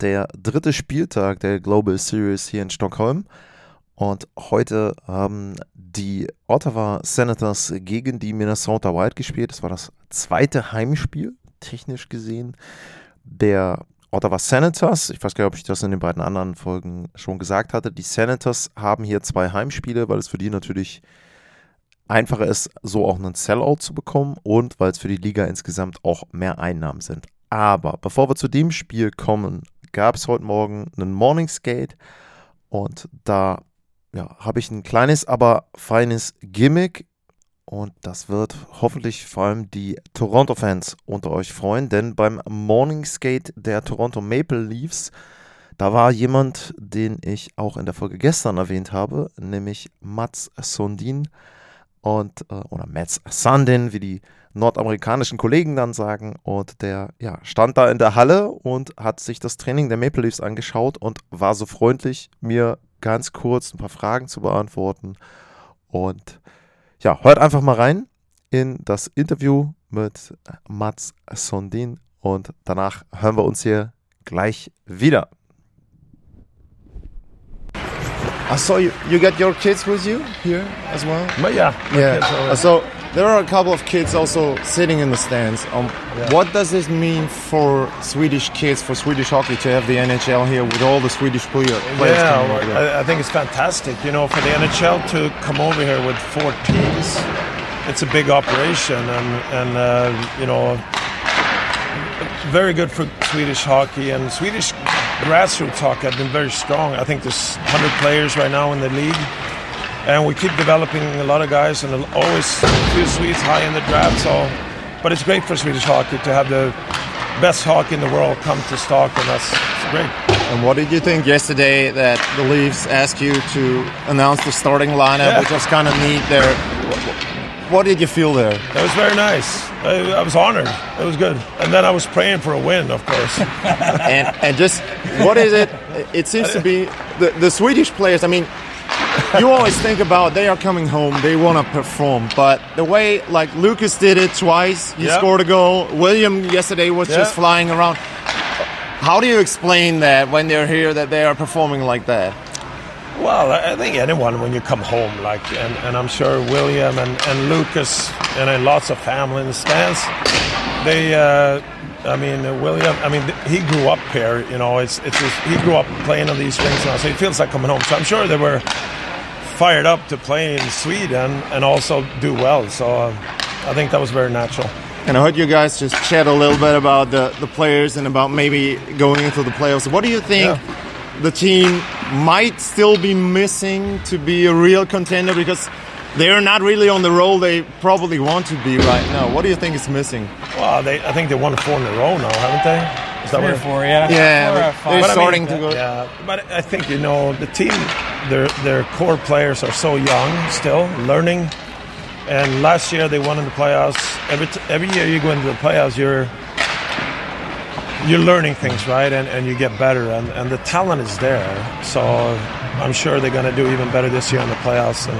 Der dritte Spieltag der Global Series hier in Stockholm. Und heute haben die Ottawa Senators gegen die Minnesota Wild gespielt. Das war das zweite Heimspiel, technisch gesehen, der Ottawa Senators. Ich weiß gar nicht, ob ich das in den beiden anderen Folgen schon gesagt hatte. Die Senators haben hier zwei Heimspiele, weil es für die natürlich einfacher ist, so auch einen Sellout zu bekommen und weil es für die Liga insgesamt auch mehr Einnahmen sind. Aber bevor wir zu dem Spiel kommen, gab es heute Morgen einen Morning Skate und da ja, habe ich ein kleines, aber feines Gimmick und das wird hoffentlich vor allem die Toronto-Fans unter euch freuen, denn beim Morning Skate der Toronto Maple Leafs, da war jemand, den ich auch in der Folge gestern erwähnt habe, nämlich Mats Sondin und äh, oder Mats Sundin, wie die nordamerikanischen Kollegen dann sagen. Und der ja, stand da in der Halle und hat sich das Training der Maple Leafs angeschaut und war so freundlich, mir ganz kurz ein paar Fragen zu beantworten. Und ja, hört einfach mal rein in das Interview mit Mats Sondin und danach hören wir uns hier gleich wieder. I saw you. You got your kids with you here as well. But yeah, Yeah. So there are a couple of kids also sitting in the stands. Um, Yeah. What does this mean for Swedish kids, for Swedish hockey, to have the NHL here with all the Swedish players yeah, coming over there? I, I think it's fantastic. You know, for the NHL to come over here with four teams, it's a big operation, and and uh, you know, very good for Swedish hockey and Swedish grassroots hockey have been very strong. I think there's 100 players right now in the league, and we keep developing a lot of guys, and always a few Swedes high in the draft. So, but it's great for Swedish hockey to have the best hockey in the world come to Stockholm. That's it's great. And what did you think yesterday that the Leafs asked you to announce the starting lineup, Yeah. which was kind of neat there? What did you feel there? That was very nice. I, I was honored. It was good. And then I was praying for a win, of course. and and just what is it? It seems to be the the Swedish players. I mean, you always think about they are coming home, they want to perform, but the way like Lucas did it twice, he Yeah. scored a goal. William yesterday was just flying around. How do you explain that when they're here that they are performing like that? Well, I think anyone when you come home, like, and, and I'm sure William and, and Lucas and then lots of family in the stands, they, uh, I mean, uh, William, I mean, he grew up here, you know, it's, it's just, he grew up playing on these things now, so he feels like coming home. So I'm sure they were fired up to play in Sweden and also do well. So uh, I think that was very natural. And I heard you guys just chat a little bit about the, the players and about maybe going into the playoffs. What do you think the team might still be missing to be a real contender? Because they're not really on the roll they probably want to be right now. What do you think is missing? Well, they, I think they won four in a row now, haven't they? Is that Three or four, yeah. Yeah, Four but five. they're But I mean, starting to go. Yeah, but I think you know the team, their their core players are so young still, learning. And last year they won in the playoffs. Every t- every year you go into the playoffs, you're you're learning things, right? And and you get better, and and the talent is there. So I'm sure they're going to do even better this year in the playoffs. And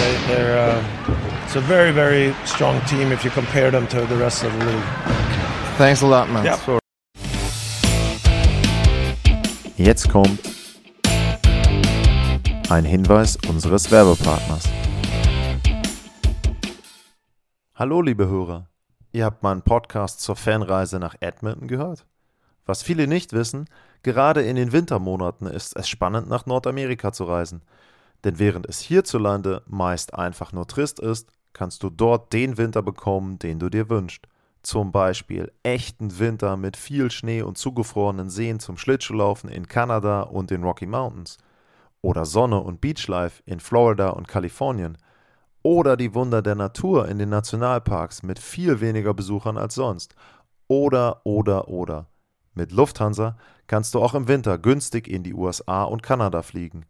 they, they're uh, it's a very very strong team if you compare them to the rest of the league. Thanks a lot, man. For- Jetzt kommt ein Hinweis unseres Werbepartners. Hallo liebe Hörer, ihr habt meinen Podcast zur Fanreise nach Edmonton gehört? Was viele nicht wissen, gerade in den Wintermonaten ist es spannend nach Nordamerika zu reisen. Denn während es hierzulande meist einfach nur trist ist, kannst du dort den Winter bekommen, den du dir wünschst. Zum Beispiel echten Winter mit viel Schnee und zugefrorenen Seen zum Schlittschuhlaufen in Kanada und den Rocky Mountains. Oder Sonne und Beachlife in Florida und Kalifornien. Oder die Wunder der Natur in den Nationalparks mit viel weniger Besuchern als sonst. Oder, oder, oder. Mit Lufthansa kannst du auch im Winter günstig in die USA und Kanada fliegen.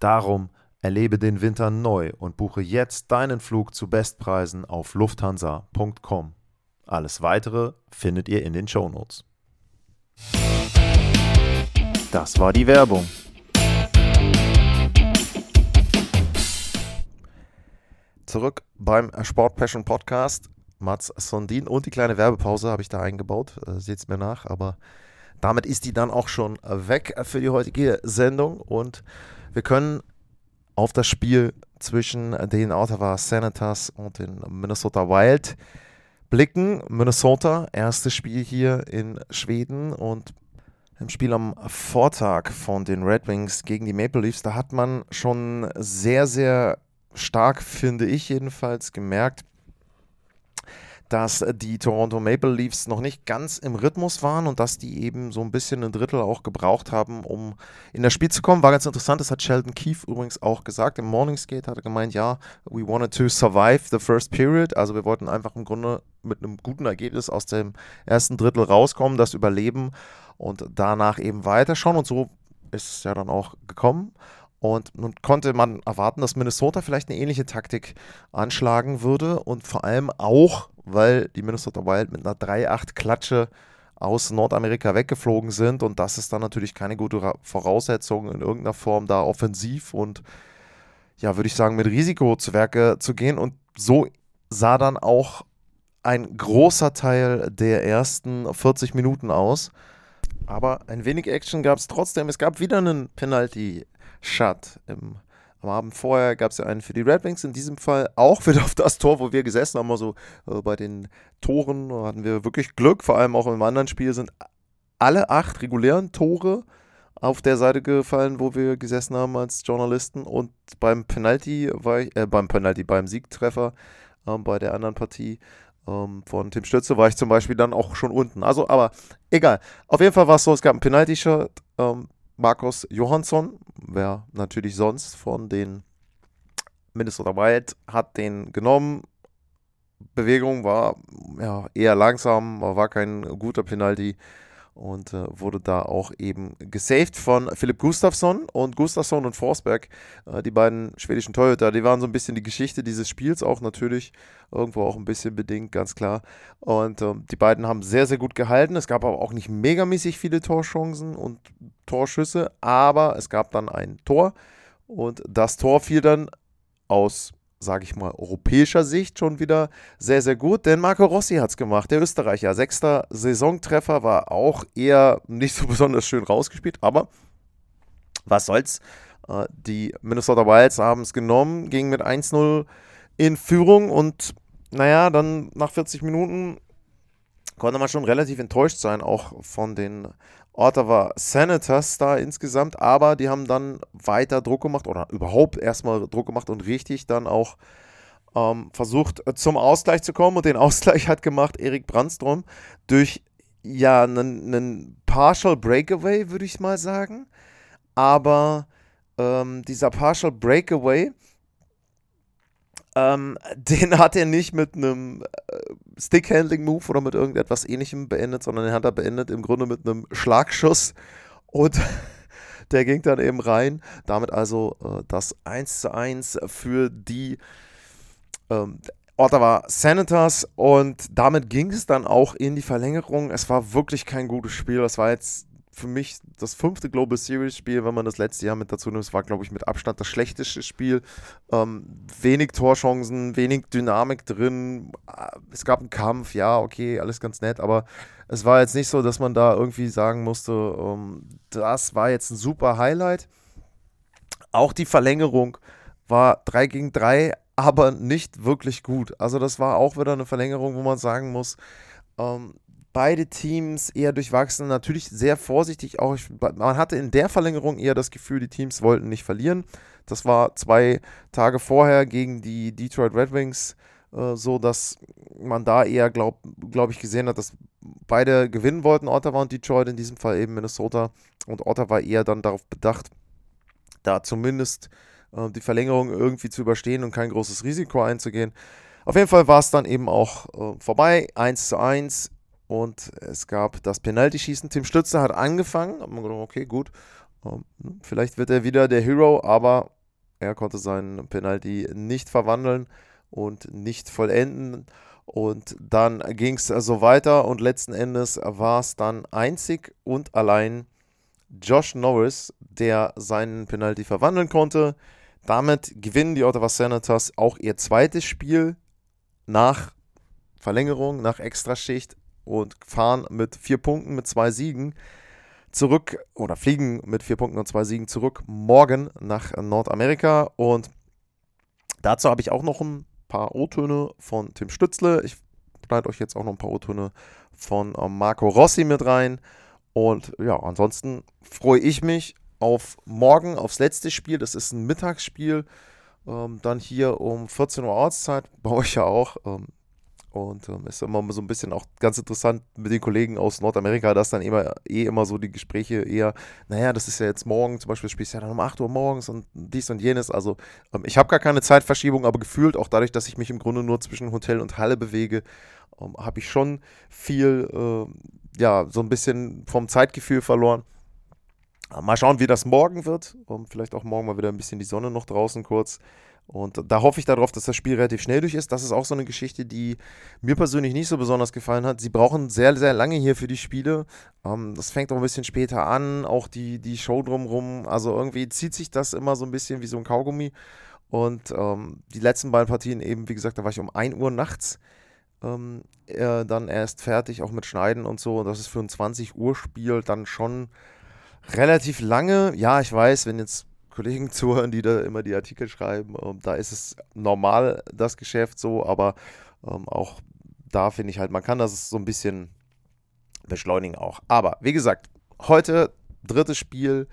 Darum erlebe den Winter neu und buche jetzt deinen Flug zu Bestpreisen auf lufthansa.com. Alles weitere findet ihr in den Shownotes. Das war die Werbung. Zurück beim Sport Passion Podcast. Mats Sondin und die kleine Werbepause habe ich da eingebaut. Äh, Seht es mir nach, aber damit ist die dann auch schon weg für die heutige Sendung und wir können auf das Spiel zwischen den Ottawa Senators und den Minnesota Wild blicken. Minnesota, erstes Spiel hier in Schweden und im Spiel am Vortag von den Red Wings gegen die Maple Leafs, da hat man schon sehr, sehr stark, finde ich jedenfalls, gemerkt, dass die Toronto Maple Leafs noch nicht ganz im Rhythmus waren und dass die eben so ein bisschen ein Drittel auch gebraucht haben, um in das Spiel zu kommen. War ganz interessant, das hat Sheldon Keefe übrigens auch gesagt. Im Morningsgate hat er gemeint, ja, we wanted to survive the first period. Also wir wollten einfach im Grunde mit einem guten Ergebnis aus dem ersten Drittel rauskommen, das überleben und danach eben weiterschauen. Und so ist es ja dann auch gekommen. Und nun konnte man erwarten, dass Minnesota vielleicht eine ähnliche Taktik anschlagen würde und vor allem auch, weil die Minnesota Wild mit einer 3-8-Klatsche aus Nordamerika weggeflogen sind und das ist dann natürlich keine gute Voraussetzung in irgendeiner Form da offensiv und ja, würde ich sagen, mit Risiko zu Werke zu gehen und so sah dann auch ein großer Teil der ersten 40 Minuten aus. Aber ein wenig Action gab es trotzdem. Es gab wieder einen Penalty-Shot im am Abend vorher gab es ja einen für die Red Wings, in diesem Fall auch wieder auf das Tor, wo wir gesessen haben. Also äh, bei den Toren hatten wir wirklich Glück, vor allem auch im anderen Spiel sind alle acht regulären Tore auf der Seite gefallen, wo wir gesessen haben als Journalisten. Und beim Penalty war ich, äh, beim Penalty, beim Siegtreffer äh, bei der anderen Partie ähm, von Tim Stütze war ich zum Beispiel dann auch schon unten. Also, aber egal. Auf jeden Fall war es so, es gab ein Penalty-Shirt. Ähm, Markus Johansson, wer natürlich sonst von den Minnesota Wild, hat den genommen. Bewegung war ja, eher langsam, war kein guter Penalty und äh, wurde da auch eben gesaved von Philipp Gustafsson und Gustafsson und Forsberg, äh, die beiden schwedischen Torhüter, die waren so ein bisschen die Geschichte dieses Spiels auch natürlich, irgendwo auch ein bisschen bedingt, ganz klar. Und äh, die beiden haben sehr, sehr gut gehalten. Es gab aber auch nicht megamäßig viele Torchancen und Torschüsse, aber es gab dann ein Tor und das Tor fiel dann aus sage ich mal, europäischer Sicht schon wieder sehr, sehr gut, denn Marco Rossi hat es gemacht, der Österreicher. Sechster Saisontreffer war auch eher nicht so besonders schön rausgespielt, aber was soll's. Äh, die Minnesota Wilds haben es genommen, gingen mit 1-0 in Führung und naja, dann nach 40 Minuten konnte man schon relativ enttäuscht sein, auch von den Ottawa Senators da insgesamt, aber die haben dann weiter Druck gemacht oder überhaupt erstmal Druck gemacht und richtig dann auch ähm, versucht äh, zum Ausgleich zu kommen. Und den Ausgleich hat gemacht Erik Brandstrom durch ja einen Partial Breakaway, würde ich mal sagen, aber ähm, dieser Partial Breakaway ähm, den hat er nicht mit einem äh, Stick-Handling-Move oder mit irgendetwas ähnlichem beendet, sondern den hat er beendet im Grunde mit einem Schlagschuss und der ging dann eben rein. Damit also äh, das 1 zu 1 für die ähm, Ottawa Senators und damit ging es dann auch in die Verlängerung. Es war wirklich kein gutes Spiel. Es war jetzt für mich das fünfte Global Series Spiel, wenn man das letzte Jahr mit dazu nimmt. War, glaube ich, mit Abstand das schlechteste Spiel. Ähm, wenig Torchancen, wenig Dynamik drin. Es gab einen Kampf, ja, okay, alles ganz nett, aber es war jetzt nicht so, dass man da irgendwie sagen musste, ähm, das war jetzt ein super Highlight. Auch die Verlängerung war 3 gegen 3, aber nicht wirklich gut. Also das war auch wieder eine Verlängerung, wo man sagen muss, ähm, beide Teams eher durchwachsen. Natürlich sehr vorsichtig auch. Man hatte in der Verlängerung eher das Gefühl, die Teams wollten nicht verlieren. Das war zwei Tage vorher gegen die Detroit Red Wings äh, so, dass man da eher, glaube glaub ich, gesehen hat, dass beide gewinnen wollten, Ottawa und Detroit, in diesem Fall eben Minnesota. Und Ottawa eher dann darauf bedacht, da zumindest äh, die Verlängerung irgendwie zu überstehen und kein großes Risiko einzugehen. Auf jeden Fall war es dann eben auch äh, vorbei, 1 zu 1 und es gab das Penalty-Schießen. Tim Stützer hat angefangen, hat man gedacht, okay, gut, ähm, vielleicht wird er wieder der Hero, aber er konnte seinen Penalty nicht verwandeln und nicht vollenden. Und dann ging es so weiter und letzten Endes war es dann einzig und allein Josh Norris, der seinen Penalty verwandeln konnte. Damit gewinnen die Ottawa Senators auch ihr zweites Spiel nach Verlängerung, nach Extraschicht und fahren mit vier Punkten, mit zwei Siegen zurück oder fliegen mit vier Punkten und zwei Siegen zurück morgen nach Nordamerika. Und dazu habe ich auch noch ein paar O-Töne von Tim Stützle. Ich schneide euch jetzt auch noch ein paar O-Töne von ähm, Marco Rossi mit rein. Und ja, ansonsten freue ich mich auf morgen, aufs letzte Spiel. Das ist ein Mittagsspiel. Ähm, dann hier um 14 Uhr Ortszeit, bei euch ja auch. Ähm, und ähm, ist immer so ein bisschen auch ganz interessant mit den Kollegen aus Nordamerika, dass dann immer eh immer so die Gespräche eher, naja, das ist ja jetzt morgen, zum Beispiel spielst du ja dann um 8 Uhr morgens und dies und jenes. Also ähm, ich habe gar keine Zeitverschiebung, aber gefühlt auch dadurch, dass ich mich im Grunde nur zwischen Hotel und Halle bewege, ähm, habe ich schon viel, äh, ja, so ein bisschen vom Zeitgefühl verloren. Mal schauen, wie das morgen wird. Um, vielleicht auch morgen mal wieder ein bisschen die Sonne noch draußen kurz. Und da hoffe ich darauf, dass das Spiel relativ schnell durch ist. Das ist auch so eine Geschichte, die mir persönlich nicht so besonders gefallen hat. Sie brauchen sehr, sehr lange hier für die Spiele. Ähm, das fängt auch ein bisschen später an, auch die, die Show drumherum. Also irgendwie zieht sich das immer so ein bisschen wie so ein Kaugummi. Und ähm, die letzten beiden Partien eben, wie gesagt, da war ich um 1 Uhr nachts ähm, äh, dann erst fertig, auch mit Schneiden und so. Und das ist für ein 20 Uhr Spiel dann schon relativ lange. Ja, ich weiß, wenn jetzt Kollegen zuhören, die da immer die Artikel schreiben. Ähm, da ist es normal, das Geschäft so, aber ähm, auch da finde ich halt, man kann das so ein bisschen beschleunigen auch. Aber wie gesagt, heute drittes Spiel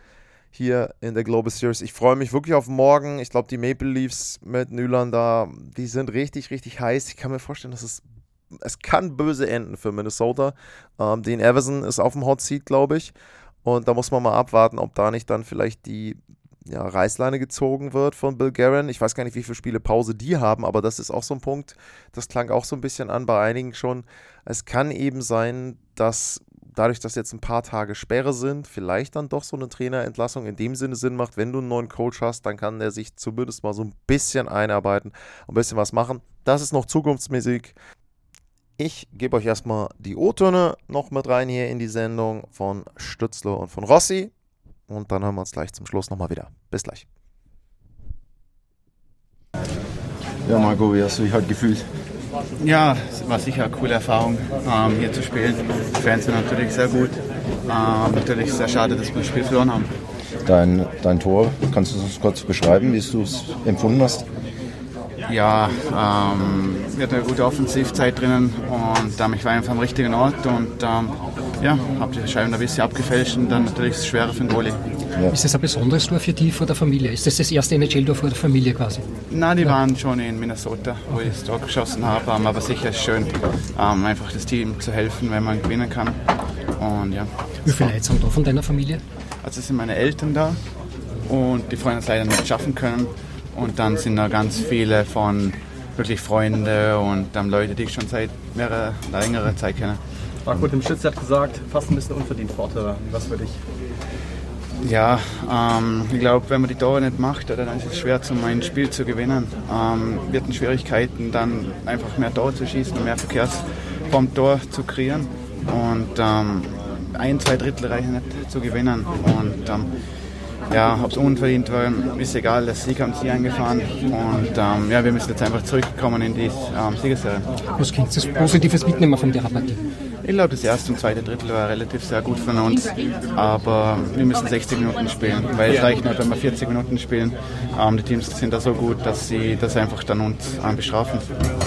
hier in der Global Series. Ich freue mich wirklich auf morgen. Ich glaube, die Maple Leafs mit Nylander, die sind richtig, richtig heiß. Ich kann mir vorstellen, dass es es kann böse enden für Minnesota. Ähm, Dean Everson ist auf dem Hot Seat, glaube ich. Und da muss man mal abwarten, ob da nicht dann vielleicht die ja, Reißleine gezogen wird von Bill Guerin. Ich weiß gar nicht, wie viele Spiele Pause die haben, aber das ist auch so ein Punkt, das klang auch so ein bisschen an bei einigen schon. Es kann eben sein, dass dadurch, dass jetzt ein paar Tage Sperre sind, vielleicht dann doch so eine Trainerentlassung in dem Sinne Sinn macht. Wenn du einen neuen Coach hast, dann kann der sich zumindest mal so ein bisschen einarbeiten, ein bisschen was machen. Das ist noch zukunftsmäßig. Ich gebe euch erstmal die O-Töne noch mit rein hier in die Sendung von Stützler und von Rossi. Und dann hören wir uns gleich zum Schluss nochmal wieder. Bis gleich. Ja, Marco, wie hast du dich heute gefühlt? Ja, es war sicher eine coole Erfahrung, ähm, hier zu spielen. Die Fans sind natürlich sehr gut. Ähm, natürlich sehr schade, dass wir das Spiel verloren haben. Dein, dein Tor, kannst du es kurz beschreiben, wie du es empfunden hast? Ja, ähm, wir hatten eine gute Offensivzeit drinnen und ähm, ich war einfach am richtigen Ort und ähm, ja, habe die Scheiben ein bisschen abgefälscht und dann natürlich das Schwere für den Goalie. Ja. Ist das ein besonderes Tor für die vor der Familie? Ist das das erste NHL-Tor vor der Familie quasi? Nein, die ja. waren schon in Minnesota, wo ich das Tor geschossen habe, ähm, aber sicher ist es schön, ähm, einfach das Team zu helfen, wenn man gewinnen kann. Und, ja. Wie viele Leute sind da von deiner Familie? Also sind meine Eltern da und die Freunde es leider nicht schaffen können. Und dann sind da ganz viele von wirklich Freunde und ähm, Leute, die ich schon seit mehrerer, längerer Zeit kenne. Marco dem Schütz hat gesagt, fast ein bisschen unverdient Vorteil. Was für dich? Ja, ähm, ich glaube, wenn man die Tore nicht macht, dann ist es schwer, zum ein Spiel zu gewinnen. Ähm, wir hatten Schwierigkeiten, dann einfach mehr Tore zu schießen und mehr Verkehrs vom Tor zu kreieren. Und ähm, ein, zwei Drittel reichen nicht zu gewinnen. Und ähm, ja, ob es unverdient war, ist egal. Der Sieg haben sie eingefahren und ähm, ja, wir müssen jetzt einfach zurückkommen in die ähm, Siegesserie. Was kannst du Positives mitnehmen von der Partie? Ich glaube, das erste und zweite Drittel war relativ sehr gut von uns, aber wir müssen 60 Minuten spielen, weil es reicht nicht, wenn wir 40 Minuten spielen. Ähm, die Teams sind da so gut, dass sie das einfach dann uns ähm, bestrafen.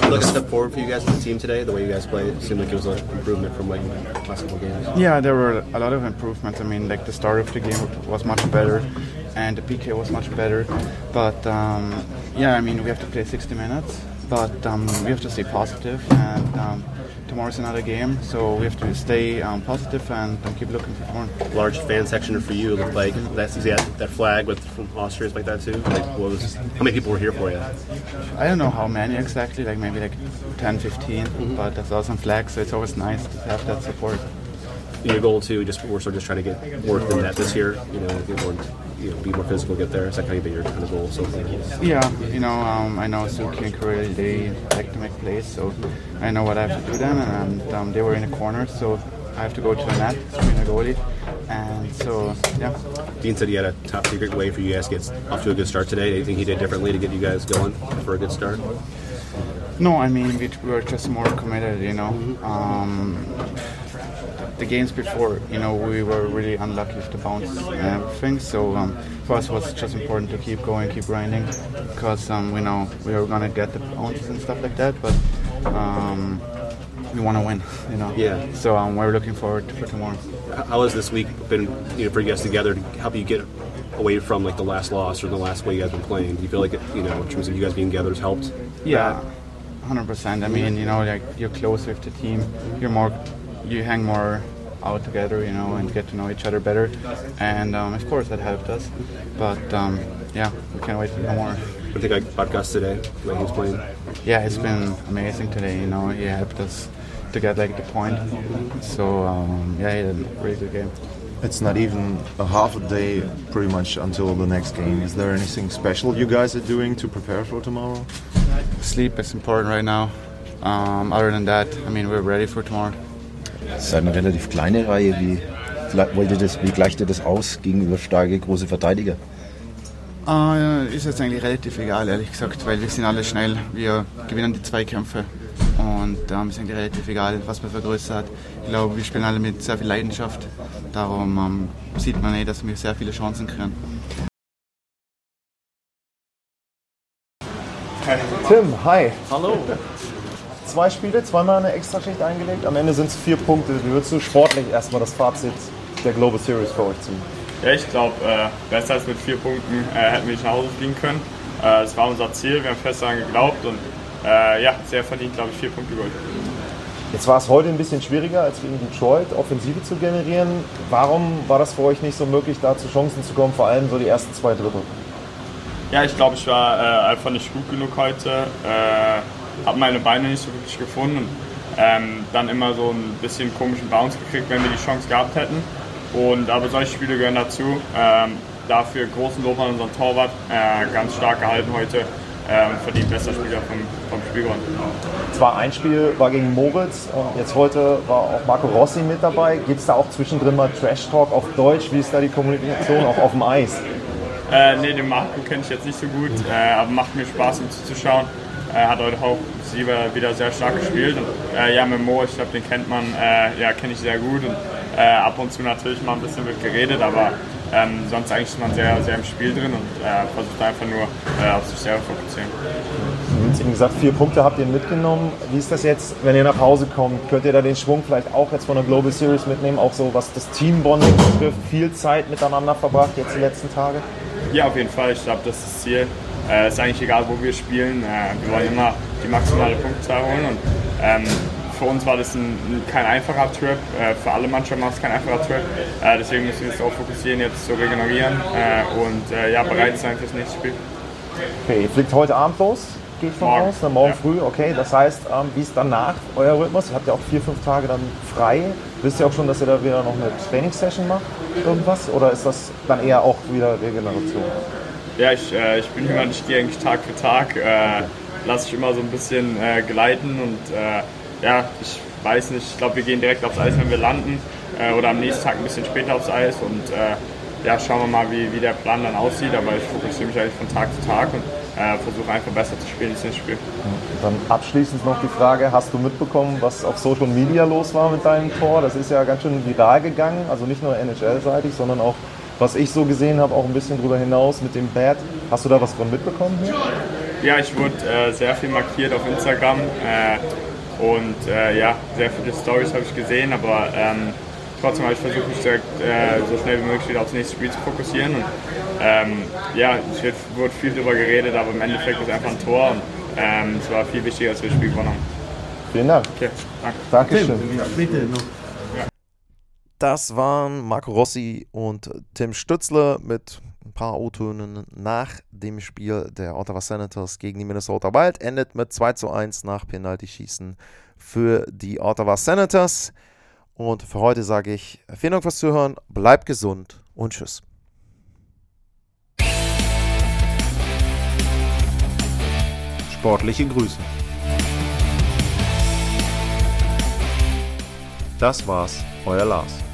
Look a step forward for you guys as a team today. The way you guys played seemed like it was an improvement from like last couple games. Yeah, there were a lot of improvements. I mean, like the start of the game was much better, and the PK was much better. But um, yeah, I mean, we have to play 60 minutes, but um, we have to stay positive and. Um, tomorrow's another game, so we have to stay um, positive and um, keep looking for more. Large fan section for you. Looked like that's that, that flag with from Austria is like that too. Like, what was how many people were here for you? I don't know how many exactly, like maybe like 10, 15, Mm-hmm. but there's awesome flags, so it's always nice to have that support. Your goal too, just we're sort of just trying to get more than that this year. You know, get more, you know, be more physical, get there. Is that kind of been your kind of goal so far? Yeah, you know, um, I know Suki and Kureli, they like to make plays, so I know what I have to do then, and um, they were in the corner, so I have to go to the net, screen the goalie, and so, yeah. Dean said he had a top secret way for you guys to get off to a good start today. Anything he did differently to get you guys going for a good start? No, I mean, we were just more committed, you know. Um, the games before, you know, we were really unlucky with the bounce and everything. So um, for us, it was just important to keep going, keep grinding, because um, we know we are gonna get the bounces and stuff like that. But um, we want to win, you know. Yeah. So um, we're looking forward for tomorrow. How- How has this week been, you know, for you guys together to help you get away from like the last loss or the last way you guys been playing? Do you feel like it, you know, in terms of you guys being together has helped? Yeah, hundred percent. I mean, you know, like you're close with the team. You're more, you hang more out together, you know, and get to know each other better. And um, of course, that helped us. But um, yeah, we can't wait for more. I think I podcast today when he was playing. Yeah, it's been amazing today. You know, he helped us to get like the point. So um, yeah, he had a really good game. It's not even a half a day pretty much until the next game. Is there anything special you guys are doing to prepare for tomorrow? Sleep is important right now. Um, other than that, I mean, we're ready for tomorrow. Es ist eine relativ kleine Reihe. Wie, wollt ihr das, wie gleicht ihr das aus gegenüber starke große Verteidiger? Ah, ist jetzt eigentlich relativ egal, ehrlich gesagt, weil wir sind alle schnell. Wir gewinnen die Zweikämpfe und ähm, ist eigentlich relativ egal, was man für Größe hat. Ich glaube, wir spielen alle mit sehr viel Leidenschaft. Darum ähm, sieht man eh, dass wir sehr viele Chancen kriegen. Tim, hi. Hallo. Zwei Spiele, zweimal eine Extraschicht eingelegt. Am Ende sind es vier Punkte. Wie würdest du sportlich erstmal das Fazit der Global Series für euch ziehen? Ja, ich glaube, äh, besser als mit vier Punkten äh, hätten wir nicht nach Hause fliegen können. Äh, das war unser Ziel, wir haben fest daran geglaubt und äh, ja, sehr verdient, glaube ich, vier Punkte geholt. Jetzt war es heute ein bisschen schwieriger als gegen Detroit, Offensive zu generieren. Warum war das für euch nicht so möglich, da zu Chancen zu kommen, vor allem so die ersten zwei Drittel? Ja, ich glaube, ich war äh, einfach nicht gut genug heute, äh, habe meine Beine nicht so wirklich gefunden und ähm, dann immer so ein bisschen komischen Bounce gekriegt, wenn wir die Chance gehabt hätten. Und aber solche Spiele gehören dazu. Ähm, dafür großen Lob an unseren Torwart, äh, ganz stark gehalten heute, ähm, verdient bester Spieler vom, vom Spiel geworden. Es war ein Spiel, war gegen Moritz jetzt heute war auch Marco Rossi mit dabei. Gibt es da auch zwischendrin mal Trash-Talk auf Deutsch? Wie ist da die Kommunikation auch auf dem Eis? Äh, nee, den Marco kenne ich jetzt nicht so gut, äh, aber macht mir Spaß, ihm zuzuschauen. Er hat heute auch Sieber wieder sehr stark gespielt. Und, äh, ja, mit Mo, ich glaube, den kennt man, äh, ja, kenne ich sehr gut. Und äh, ab und zu natürlich mal ein bisschen wird geredet, aber ähm, sonst eigentlich ist man sehr, sehr im Spiel drin und äh, versucht einfach nur äh, auf sich selber fokussieren. Wie gesagt, vier Punkte habt ihr mitgenommen. Wie ist das jetzt, wenn ihr nach Hause kommt? Könnt ihr da den Schwung vielleicht auch jetzt von der Global Series mitnehmen? Auch so, was das Teambonding betrifft, viel Zeit miteinander verbracht jetzt die letzten Tage? Ja, auf jeden Fall. Ich glaube, das ist das Ziel. Es ist eigentlich egal, wo wir spielen. Äh, wir wollen immer die maximale Punktzahl holen. Und ähm, für uns war das ein, kein einfacher Trip. Äh, für alle Mannschaften war es kein einfacher Trip. Äh, deswegen müssen wir uns auch fokussieren, jetzt zu regenerieren äh, und äh, ja, bereit sein fürs nächste Spiel. Okay, ihr fliegt heute Abend los, gehe ich von Morgen. aus, dann morgen Ja. früh. Okay, das heißt, ähm, wie ist danach euer Rhythmus? Ihr habt ja auch vier, fünf Tage dann frei. Wisst ihr auch schon, dass ihr da wieder noch eine Trainingssession macht? Irgendwas? Oder ist das dann eher auch wieder Regeneration? Ja, ich, äh, ich bin jemand, ich gehe eigentlich Tag für Tag, äh, lasse ich immer so ein bisschen äh, geleiten und äh, ja, ich weiß nicht, ich glaube, wir gehen direkt aufs Eis, wenn wir landen äh, oder am nächsten Tag ein bisschen später aufs Eis und äh, ja, schauen wir mal, wie, wie der Plan dann aussieht, aber ich fokussiere mich eigentlich von Tag zu Tag und versuche einfach besser zu spielen ins nächste Spiel. Dann abschließend noch die Frage, hast du mitbekommen, was auf Social Media los war mit deinem Tor? Das ist ja ganz schön viral gegangen, also nicht nur NHL-seitig, sondern auch, was ich so gesehen habe, auch ein bisschen drüber hinaus mit dem Bad. Hast du da was von mitbekommen? Hier? Ja, ich wurde äh, sehr viel markiert auf Instagram äh, und äh, ja, sehr viele Stories habe ich gesehen, aber ähm, trotzdem habe ich versucht, mich direkt äh, so schnell wie möglich wieder aufs nächste Spiel zu fokussieren. Und, ähm, ja, es wird, wurde viel darüber geredet, aber im Endeffekt ist es einfach ein Tor und ähm, es war viel wichtiger, als wir das Spiel gewonnen haben. Vielen Dank. Okay, danke. Dankeschön. Bitte noch. Das waren Marco Rossi und Tim Stützle mit ein paar O-Tönen nach dem Spiel der Ottawa Senators gegen die Minnesota Wild. Endet mit 2 zu 1 nach Penalty-Schießen für die Ottawa Senators. Und für heute sage ich vielen Dank fürs Zuhören, bleibt gesund und tschüss. Sportliche Grüße. Das war's, euer Lars.